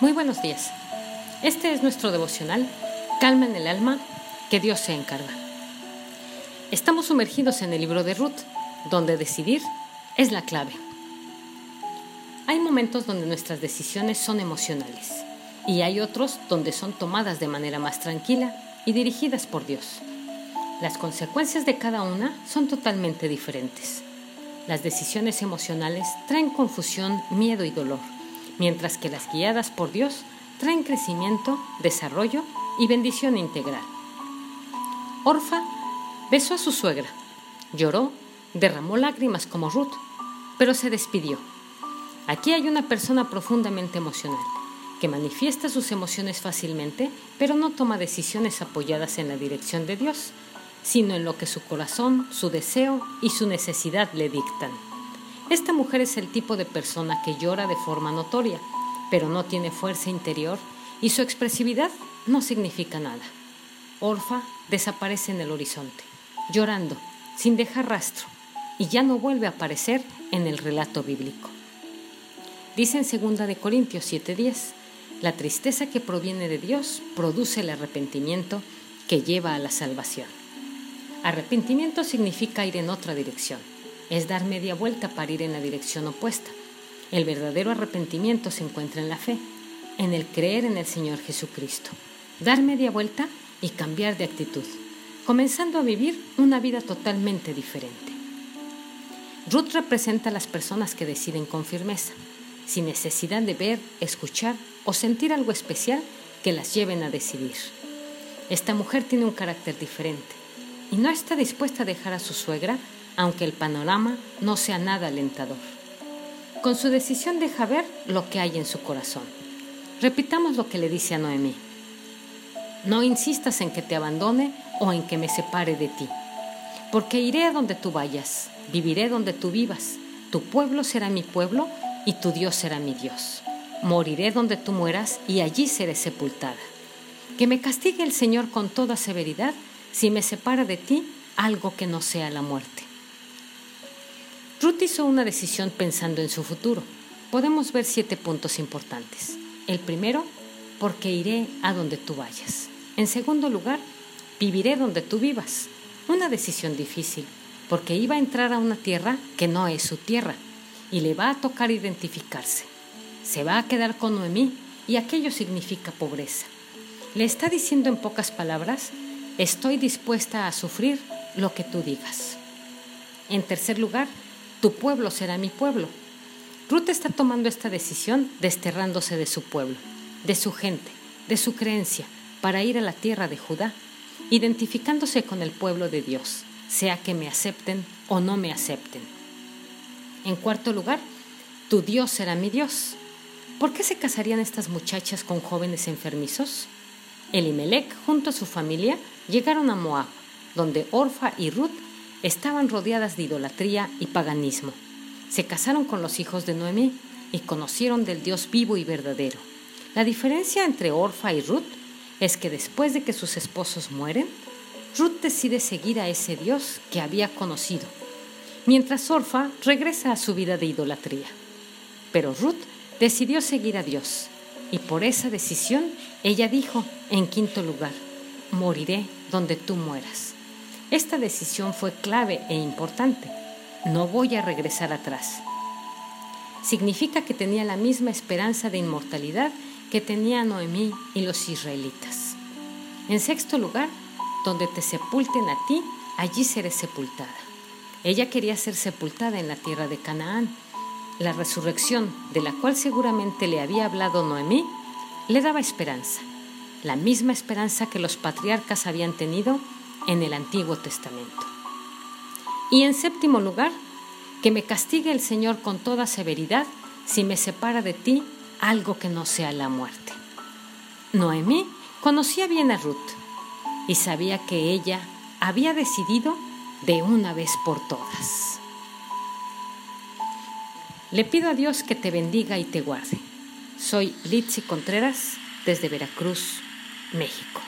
Muy buenos días. Este es nuestro devocional, Calma en el alma, que Dios se encarga. Estamos sumergidos en el libro de Ruth, donde decidir es la clave. Hay momentos donde nuestras decisiones son emocionales y hay otros donde son tomadas de manera más tranquila y dirigidas por Dios. Las consecuencias de cada una son totalmente diferentes. Las decisiones emocionales traen confusión, miedo y dolor mientras que las guiadas por Dios traen crecimiento, desarrollo y bendición integral. Orfa besó a su suegra, lloró, derramó lágrimas como Ruth, pero se despidió. Aquí hay una persona profundamente emocional, que manifiesta sus emociones fácilmente, pero no toma decisiones apoyadas en la dirección de Dios, sino en lo que su corazón, su deseo y su necesidad le dictan. Esta mujer es el tipo de persona que llora de forma notoria, pero no tiene fuerza interior y su expresividad no significa nada. Orfa desaparece en el horizonte, llorando, sin dejar rastro, y ya no vuelve a aparecer en el relato bíblico. Dice en 2 de Corintios 7:10, la tristeza que proviene de Dios produce el arrepentimiento que lleva a la salvación. Arrepentimiento significa ir en otra dirección es dar media vuelta para ir en la dirección opuesta. El verdadero arrepentimiento se encuentra en la fe, en el creer en el Señor Jesucristo. Dar media vuelta y cambiar de actitud, comenzando a vivir una vida totalmente diferente. Ruth representa a las personas que deciden con firmeza, sin necesidad de ver, escuchar o sentir algo especial que las lleven a decidir. Esta mujer tiene un carácter diferente y no está dispuesta a dejar a su suegra aunque el panorama no sea nada alentador. Con su decisión deja ver lo que hay en su corazón. Repitamos lo que le dice a Noemí. No insistas en que te abandone o en que me separe de ti, porque iré a donde tú vayas, viviré donde tú vivas, tu pueblo será mi pueblo y tu Dios será mi Dios. Moriré donde tú mueras y allí seré sepultada. Que me castigue el Señor con toda severidad si me separa de ti algo que no sea la muerte. Ruth hizo una decisión pensando en su futuro. Podemos ver siete puntos importantes. El primero, porque iré a donde tú vayas. En segundo lugar, viviré donde tú vivas. Una decisión difícil, porque iba a entrar a una tierra que no es su tierra y le va a tocar identificarse. Se va a quedar con Noemí y aquello significa pobreza. Le está diciendo en pocas palabras, estoy dispuesta a sufrir lo que tú digas. En tercer lugar, tu pueblo será mi pueblo. Ruth está tomando esta decisión desterrándose de su pueblo, de su gente, de su creencia, para ir a la tierra de Judá, identificándose con el pueblo de Dios, sea que me acepten o no me acepten. En cuarto lugar, tu Dios será mi Dios. ¿Por qué se casarían estas muchachas con jóvenes enfermizos? Elimelech, junto a su familia, llegaron a Moab, donde Orfa y Ruth estaban rodeadas de idolatría y paganismo. Se casaron con los hijos de Noemí y conocieron del Dios vivo y verdadero. La diferencia entre Orfa y Ruth es que después de que sus esposos mueren, Ruth decide seguir a ese Dios que había conocido, mientras Orfa regresa a su vida de idolatría. Pero Ruth decidió seguir a Dios y por esa decisión ella dijo, en quinto lugar, moriré donde tú mueras. Esta decisión fue clave e importante. No voy a regresar atrás. Significa que tenía la misma esperanza de inmortalidad que tenía Noemí y los israelitas. En sexto lugar, donde te sepulten a ti, allí seré sepultada. Ella quería ser sepultada en la tierra de Canaán. La resurrección, de la cual seguramente le había hablado Noemí, le daba esperanza, la misma esperanza que los patriarcas habían tenido en el Antiguo Testamento. Y en séptimo lugar, que me castigue el Señor con toda severidad si me separa de ti algo que no sea la muerte. Noemí conocía bien a Ruth y sabía que ella había decidido de una vez por todas. Le pido a Dios que te bendiga y te guarde. Soy Litsi Contreras desde Veracruz, México.